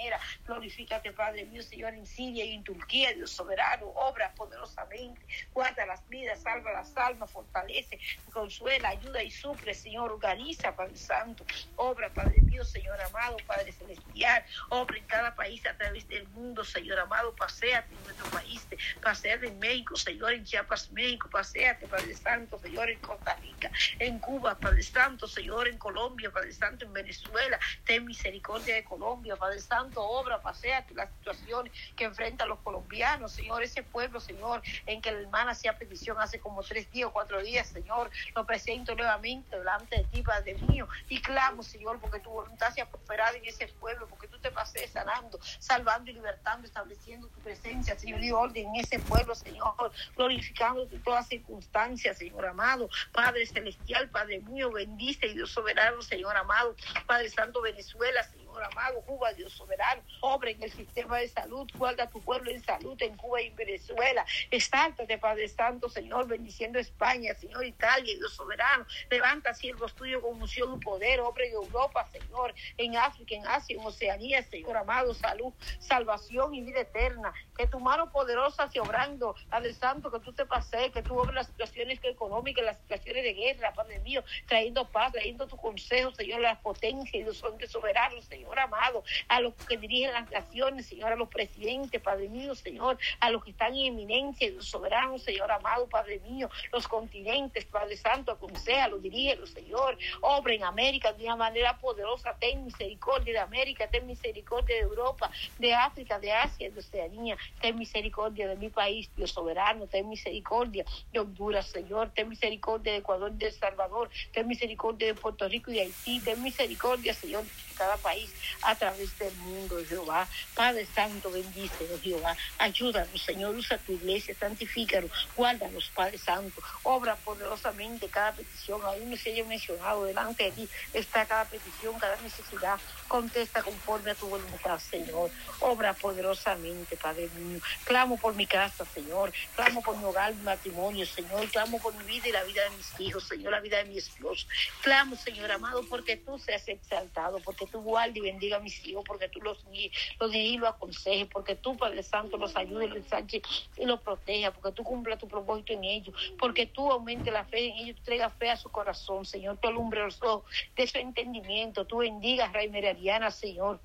manera. Glorifícate, Padre mío, Señor, en Siria y en Turquía, Dios soberano, obra poderosamente, guarda las vidas, salva las almas, fortalece, consuela, ayuda y suple, Señor, organiza, Padre Santo, obra, Padre mío, Señor amado, Padre celestial, obra en cada país a través del mundo, Señor amado, paséate en nuestro país, paséate en México, Señor, en Chiapas, México, paséate, Padre Santo, Señor, en Costa Rica, en Cuba, Padre Santo, Señor, en Colombia, Padre Santo, en Venezuela, ten misericordia de Colombia, Padre Santo, obra, paséate las situaciones que enfrentan los colombianos, Señor, ese pueblo, Señor, en que la hermana hacía petición hace como tres días o cuatro días, Señor, lo presento nuevamente delante de ti, Padre mío, y clamo, Señor, porque tu voluntad sea prosperada en ese pueblo, porque tú te pases sanando, salvando y libertando, estableciendo tu presencia, Señor, y orden en ese pueblo, Señor, glorificando todas circunstancias, Señor amado, Padre celestial, Padre mío, bendice y Dios soberano, Señor amado, Padre Santo, Venezuela, Señor amado, Cuba, Dios soberano, obra en el sistema de salud, guarda tu pueblo en salud en Cuba y en Venezuela, de Padre Santo, Señor, bendiciendo España, Señor, Italia, Dios soberano, levanta siervos tuyos con unción y poder, obra en Europa, Señor, en África, en Asia, en Oceanía, Señor amado, salud, salvación y vida eterna, que tu mano poderosa se obrando, Padre Santo, que tú te pases, que tú obres las situaciones económicas, las situaciones de guerra, Padre mío, trayendo paz, trayendo tu consejo, Señor, las potencias y los hombres soberanos, Señor Amado, a los que dirigen las naciones, Señor, a los presidentes, Padre mío, Señor, a los que están en eminencia, los soberanos, Señor amado, Padre mío, los continentes, Padre Santo, los dirige, los Señor, obra en América de una manera poderosa, ten misericordia de América, ten misericordia de Europa, de África, de Asia, de Oceanía, ten misericordia de mi país, Dios soberano, ten misericordia de Honduras, Señor, ten misericordia de Ecuador, de El Salvador, ten misericordia de Puerto Rico y de Haití, ten misericordia, Señor, cada país a través del mundo, Jehová. Padre Santo, bendícenos, Jehová. Ayúdanos, Señor, usa tu iglesia, santifícanos, guárdanos, Padre Santo. Obra poderosamente cada petición, aún no se haya mencionado delante de ti, está cada petición, cada necesidad. Contesta conforme a tu voluntad, Señor. Obra poderosamente, Padre mío. Clamo por mi casa, Señor. Clamo por mi hogar, mi matrimonio, Señor. Clamo por mi vida y la vida de mis hijos, Señor, la vida de mi esposo. Clamo, Señor amado, porque tú seas exaltado, porque tú guardes y bendiga a mis hijos, porque tú los, los y los aconsejes, porque tú, Padre Santo, los ayudes, los ensanche y los proteja, porque tú cumpla tu propósito en ellos, porque tú aumente la fe en ellos, tú traigas fe a su corazón, Señor, tú alumbre los ojos de su entendimiento, tú bendigas, Rey Merariana, Señor.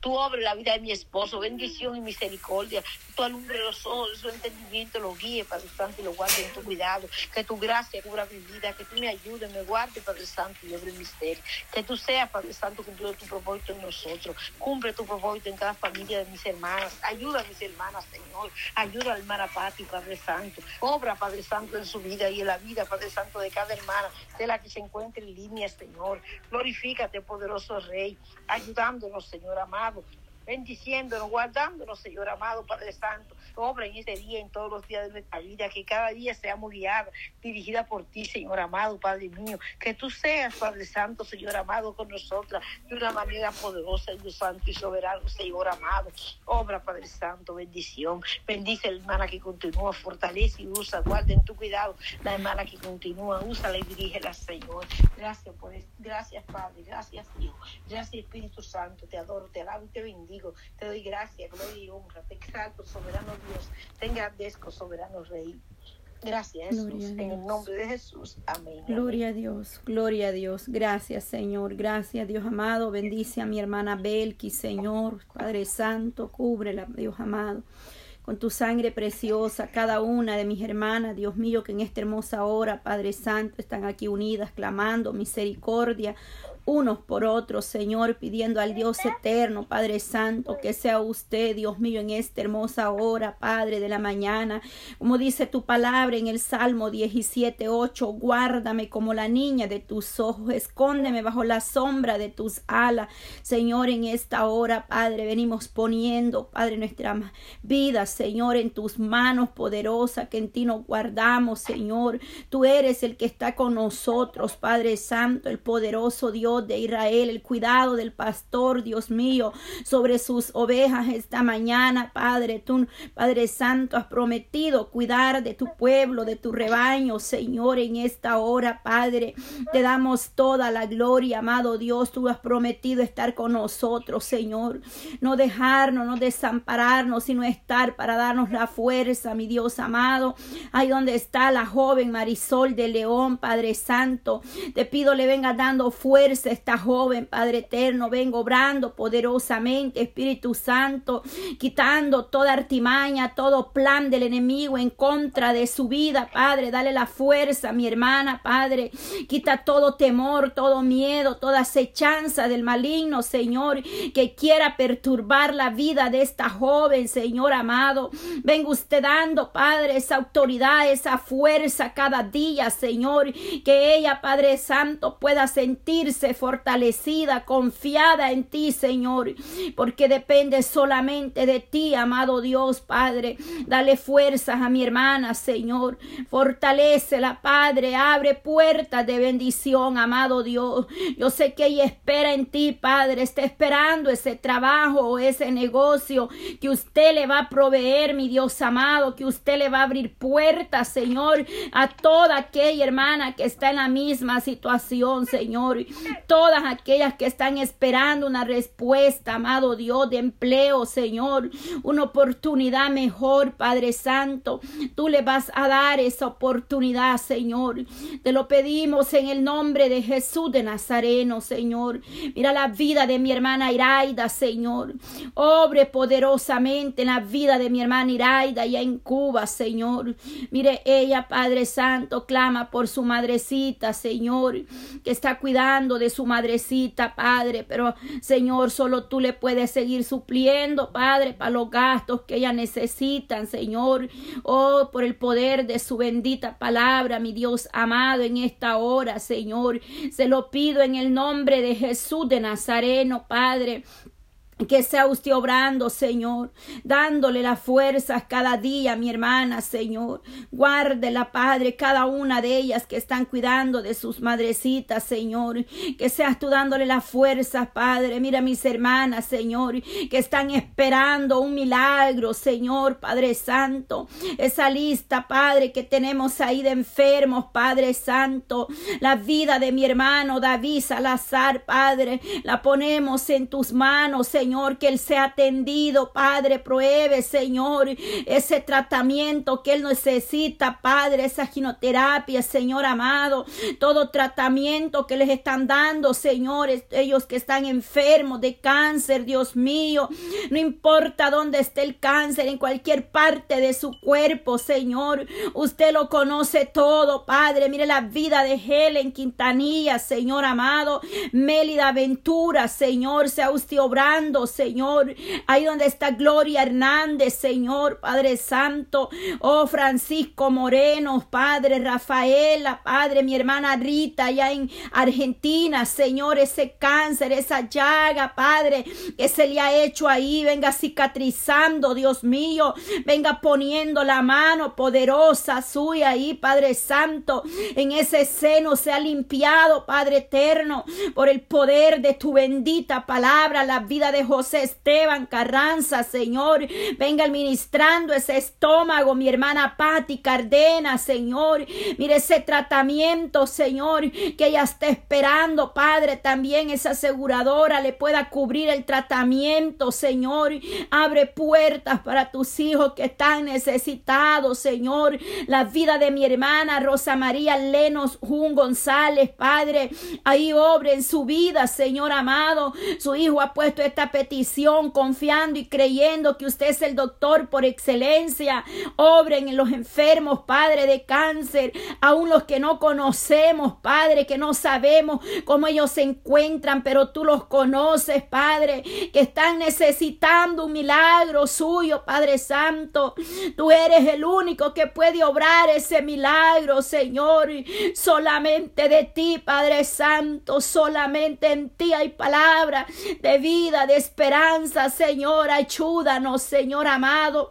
Tú obres la vida de mi esposo, bendición y misericordia. Tú alumbre los ojos, su entendimiento, lo guíe, Padre Santo, y lo guarde en tu cuidado. Que tu gracia cubra mi vida, que tú me ayudes, me guarde, Padre Santo, y el misterio. Que tú seas, Padre Santo, cumpliendo tu propósito en nosotros. Cumple tu propósito en cada familia de mis hermanas. Ayuda a mis hermanas, Señor. Ayuda a la hermana Pati, Padre Santo. Obra, Padre Santo, en su vida y en la vida, Padre Santo, de cada hermana, de la que se encuentre en línea, Señor. Glorifícate, poderoso Rey, ayudándonos, Señor amado, bendiciéndonos, guardándonos, Señor amado, Padre Santo. Obra en este día, en todos los días de nuestra vida, que cada día seamos guiados, dirigida por ti, Señor amado, Padre mío. Que tú seas, Padre Santo, Señor amado, con nosotras de una manera poderosa, Dios Santo y soberano, Señor amado. Obra, Padre Santo, bendición. Bendice la hermana que continúa, fortalece y usa, guarda en tu cuidado la hermana que continúa, úsala y dirígela, Señor. Gracias por. Gracias, Padre. Gracias, Hijo. Gracias, Espíritu Santo. Te adoro, te alabo y te bendigo. Te doy gracias, gloria y honra. Te exalto, soberano Dios. Te engrandezco, soberano Rey. Gracias, Jesús. En el nombre de Jesús. Amén. Gloria a Dios, gloria a Dios. Gracias, Señor. Gracias, Dios amado. Bendice a mi hermana Belki, Señor. Padre Santo, cúbrela, Dios amado. Con tu sangre preciosa, cada una de mis hermanas, Dios mío, que en esta hermosa hora, Padre Santo, están aquí unidas, clamando misericordia, unos por otros, Señor, pidiendo al Dios eterno, Padre Santo, que sea usted, Dios mío, en esta hermosa hora, Padre de la mañana. Como dice tu palabra en el Salmo 17, 8, guárdame como la niña de tus ojos, escóndeme bajo la sombra de tus alas. Señor, en esta hora, Padre, venimos poniendo, Padre, nuestra vida, Señor, en tus manos poderosas, que en ti nos guardamos, Señor. Tú eres el que está con nosotros, Padre Santo, el poderoso Dios De Israel, el cuidado del pastor, Dios mío, sobre sus ovejas esta mañana, Padre. Tú, Padre Santo, has prometido cuidar de tu pueblo, de tu rebaño, Señor, en esta hora, Padre. Te damos toda la gloria, amado Dios. Tú has prometido estar con nosotros, Señor. No dejarnos, no desampararnos, sino estar para darnos la fuerza, mi Dios amado. Ahí donde está la joven Marisol de León, Padre Santo. Te pido le venga dando fuerza a esta joven, Padre eterno. Vengo obrando poderosamente, Espíritu Santo, quitando toda artimaña, todo plan del enemigo en contra de su vida, Padre. Dale la fuerza, mi hermana, Padre. Quita todo temor, todo miedo, toda acechanza del maligno, Señor, que quiera perturbar la vida de esta joven, Señor amado. Venga usted dando, Padre, esa autoridad, esa fuerza cada día, Señor, que ella, Padre Santo, pueda sentirse fortalecida, confiada en ti, Señor, porque depende solamente de ti, amado Dios, Padre. Dale fuerzas a mi hermana, Señor. Fortalecela, Padre. Abre puertas de bendición, amado Dios. Yo sé que ella espera en ti, Padre. Está esperando ese trabajo o ese negocio que usted le va a proveer, mi Dios amado, que usted le va a abrir puertas, Señor, a toda aquella hermana que está en la misma situación, Señor. Todas aquellas que están esperando una respuesta, amado Dios, de empleo, Señor. Una oportunidad mejor, Padre Santo. Tú le vas a dar esa oportunidad, Señor. Te lo pedimos en el nombre de Jesús de Nazareno, Señor. Mira la vida de mi hermana Iraida, Señor. Obre poderosamente en la vida de mi hermana Iraida allá en Cuba, Señor. Mire, ella, Padre Santo, clama por su madrecita, Señor, que está cuidando de su madrecita, Padre. Pero, Señor, solo tú le puedes seguir supliendo, Padre, para los gastos que ella necesitan, Señor. Oh, por el poder de su bendita palabra, mi Dios amado, en esta hora, Señor. Se lo pido en el nombre de Jesús de Nazareno, Padre. Que sea usted obrando, Señor, dándole las fuerzas cada día, mi hermana, Señor. Guárdela, Padre, cada una de ellas que están cuidando de sus madrecitas, Señor. Que seas tú dándole las fuerzas, Padre. Mira mis hermanas, Señor, que están esperando un milagro, Señor, Padre Santo. Esa lista, Padre, que tenemos ahí de enfermos, Padre Santo. La vida de mi hermano David Salazar, Padre, la ponemos en tus manos, Señor. Señor, que Él sea atendido, Padre, pruebe, Señor, ese tratamiento que Él necesita, Padre, esa quinoterapia, Señor amado, todo tratamiento que les están dando, Señor, ellos que están enfermos de cáncer, Dios mío, no importa dónde esté el cáncer, en cualquier parte de su cuerpo, Señor, usted lo conoce todo, Padre, mire la vida de Helen Quintanilla, Señor amado, Mélida Ventura, Señor, sea usted obrando, Señor. Ahí donde está Gloria Hernández, Señor, Padre Santo. Oh, Francisco Moreno, Padre Rafaela, Padre, mi hermana Rita, allá en Argentina, Señor, ese cáncer, esa llaga, Padre, que se le ha hecho ahí, venga cicatrizando, Dios mío, venga poniendo la mano poderosa suya ahí, Padre Santo, en ese seno se ha limpiado, Padre eterno, por el poder de tu bendita palabra, la vida de José Esteban Carranza, Señor. Venga administrando ese estómago, mi hermana Patti Cardena, Señor. Mire ese tratamiento, Señor, que ella está esperando, Padre. También esa aseguradora le pueda cubrir el tratamiento, Señor. Abre puertas para tus hijos que están necesitados, Señor. La vida de mi hermana Rosa María Lenos Jun González, Padre. Ahí obre en su vida, Señor amado. Su hijo ha puesto esta petición confiando y creyendo que usted es el doctor por excelencia. Obren en los enfermos, Padre, de cáncer, aún los que no conocemos, Padre, que no sabemos cómo ellos se encuentran, pero tú los conoces, Padre, que están necesitando un milagro suyo, Padre Santo. Tú eres el único que puede obrar ese milagro, Señor. Solamente de ti, Padre Santo, solamente en ti hay palabra de vida, de esperanza, Señor. Ayúdanos, Señor amado.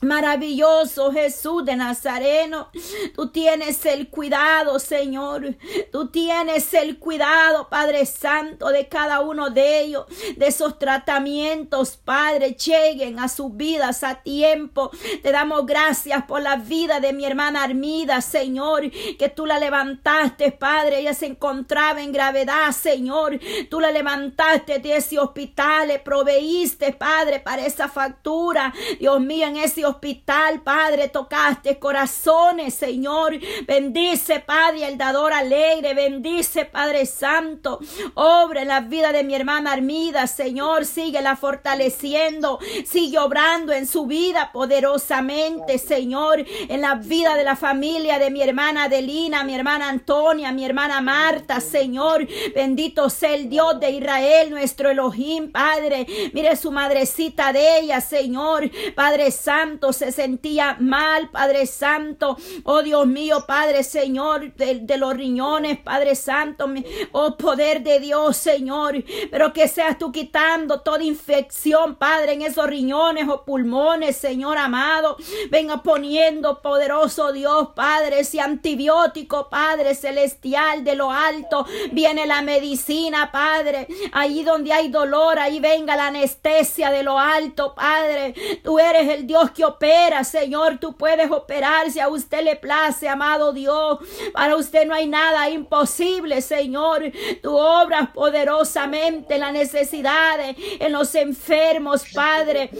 Maravilloso Jesús de Nazareno, tú tienes el cuidado, Señor. Tú tienes el cuidado, Padre Santo, de cada uno de ellos, de esos tratamientos, Padre, lleguen a sus vidas a tiempo. Te damos gracias por la vida de mi hermana Armida, Señor, que tú la levantaste, Padre. Ella se encontraba en gravedad, Señor. Tú la levantaste de ese hospital, le proveíste, Padre, para esa factura. Dios mío, en ese hospital, Padre, tocaste corazones, Señor. Bendice, Padre, el dador alegre. Bendice, Padre Santo. Obra en la vida de mi hermana Armida, Señor. Sigue la fortaleciendo. Sigue obrando en su vida poderosamente, Señor. En la vida de la familia de mi hermana Adelina, mi hermana Antonia, mi hermana Marta, Señor. Bendito sea el Dios de Israel, nuestro Elohim, Padre. Mire su madrecita de ella, Señor. Padre Santo, se sentía mal, Padre Santo. Oh Dios mío, Padre Señor, de, los riñones, Padre Santo. Oh poder de Dios, Señor. Pero que seas tú quitando toda infección, Padre, en esos riñones o pulmones, Señor amado. Venga poniendo, poderoso Dios, Padre, ese antibiótico, Padre celestial de lo alto. Viene la medicina, Padre. Ahí donde hay dolor, ahí venga la anestesia de lo alto, Padre. Tú eres el Dios que opera, Señor. Tú puedes operar si a usted le place, amado Dios. Para usted no hay nada imposible, Señor. Tú obras poderosamente las necesidades en los enfermos, Padre.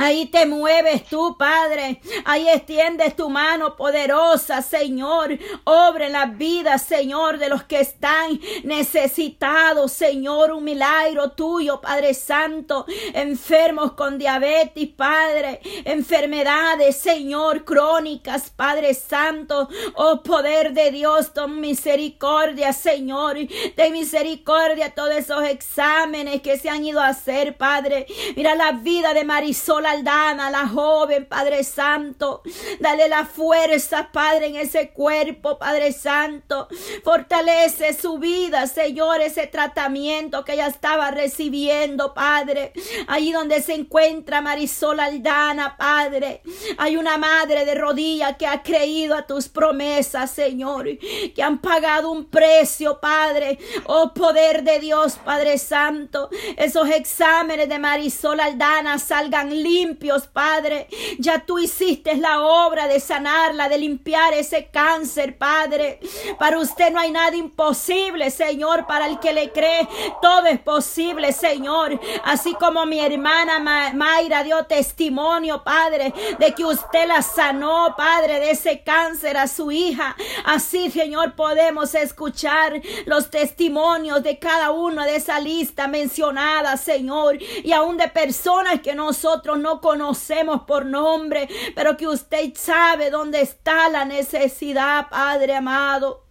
Ahí te mueves tú, Padre. Ahí extiendes tu mano poderosa, Señor. Obra en la vida, Señor, de los que están necesitados, Señor. Un milagro tuyo, Padre Santo. Enfermos con diabetes, Padre. Enfermedades, Señor, crónicas, Padre Santo. Oh, poder de Dios, ton misericordia, Señor. Ten misericordia todos esos exámenes que se han ido a hacer, Padre. Mira la vida de Marisol Aldana, la joven, Padre Santo. Dale la fuerza, Padre, en ese cuerpo, Padre Santo. Fortalece su vida, Señor, ese tratamiento que ella estaba recibiendo, Padre. Ahí donde se encuentra Marisol Aldana, Padre. Hay una madre de rodillas que ha creído a tus promesas, Señor. Que han pagado un precio, Padre. Oh, poder de Dios, Padre Santo. Esos exámenes de Marisol Aldana salgan libres limpios, Padre. Ya tú hiciste la obra de sanarla, de limpiar ese cáncer, Padre. Para usted no hay nada imposible, Señor. Para el que le cree, todo es posible, Señor. Así como mi hermana Mayra dio testimonio, Padre, de que usted la sanó, Padre, de ese cáncer a su hija. Así, Señor, podemos escuchar los testimonios de cada uno de esa lista mencionada, Señor. Y aún de personas que nosotros no conocemos por nombre, pero que usted sabe dónde está la necesidad, Padre amado.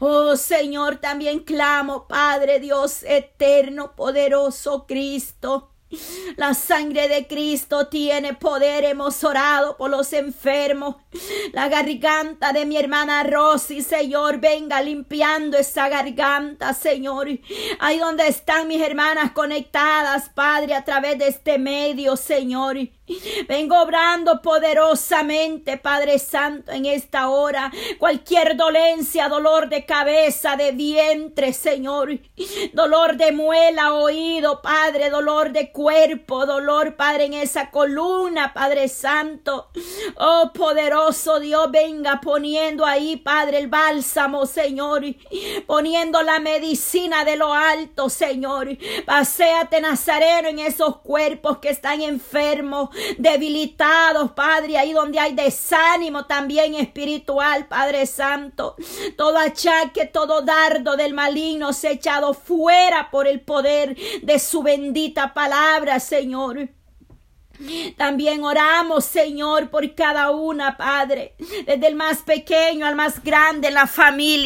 Oh Señor, también clamo, Padre Dios eterno, poderoso Cristo. La sangre de Cristo tiene poder. Hemos orado por los enfermos. La garganta de mi hermana Rosy, Señor, venga limpiando esa garganta, Señor. Ahí donde están mis hermanas conectadas, Padre, a través de este medio, Señor. Vengo obrando poderosamente, Padre Santo, en esta hora. Cualquier dolencia, dolor de cabeza, de vientre, Señor. Dolor de muela, oído, Padre. Dolor de cuerpo, dolor, Padre, en esa columna, Padre Santo. Oh, poderoso Dios, venga poniendo ahí, Padre, el bálsamo, Señor. Poniendo la medicina de lo alto, Señor. Paseate, Nazareno, en esos cuerpos que están enfermos debilitados, Padre, ahí donde hay desánimo también espiritual, Padre Santo. Todo achaque, todo dardo del maligno se ha echado fuera por el poder de su bendita palabra, Señor. También oramos, Señor, por cada una, Padre, desde el más pequeño al más grande, la familia.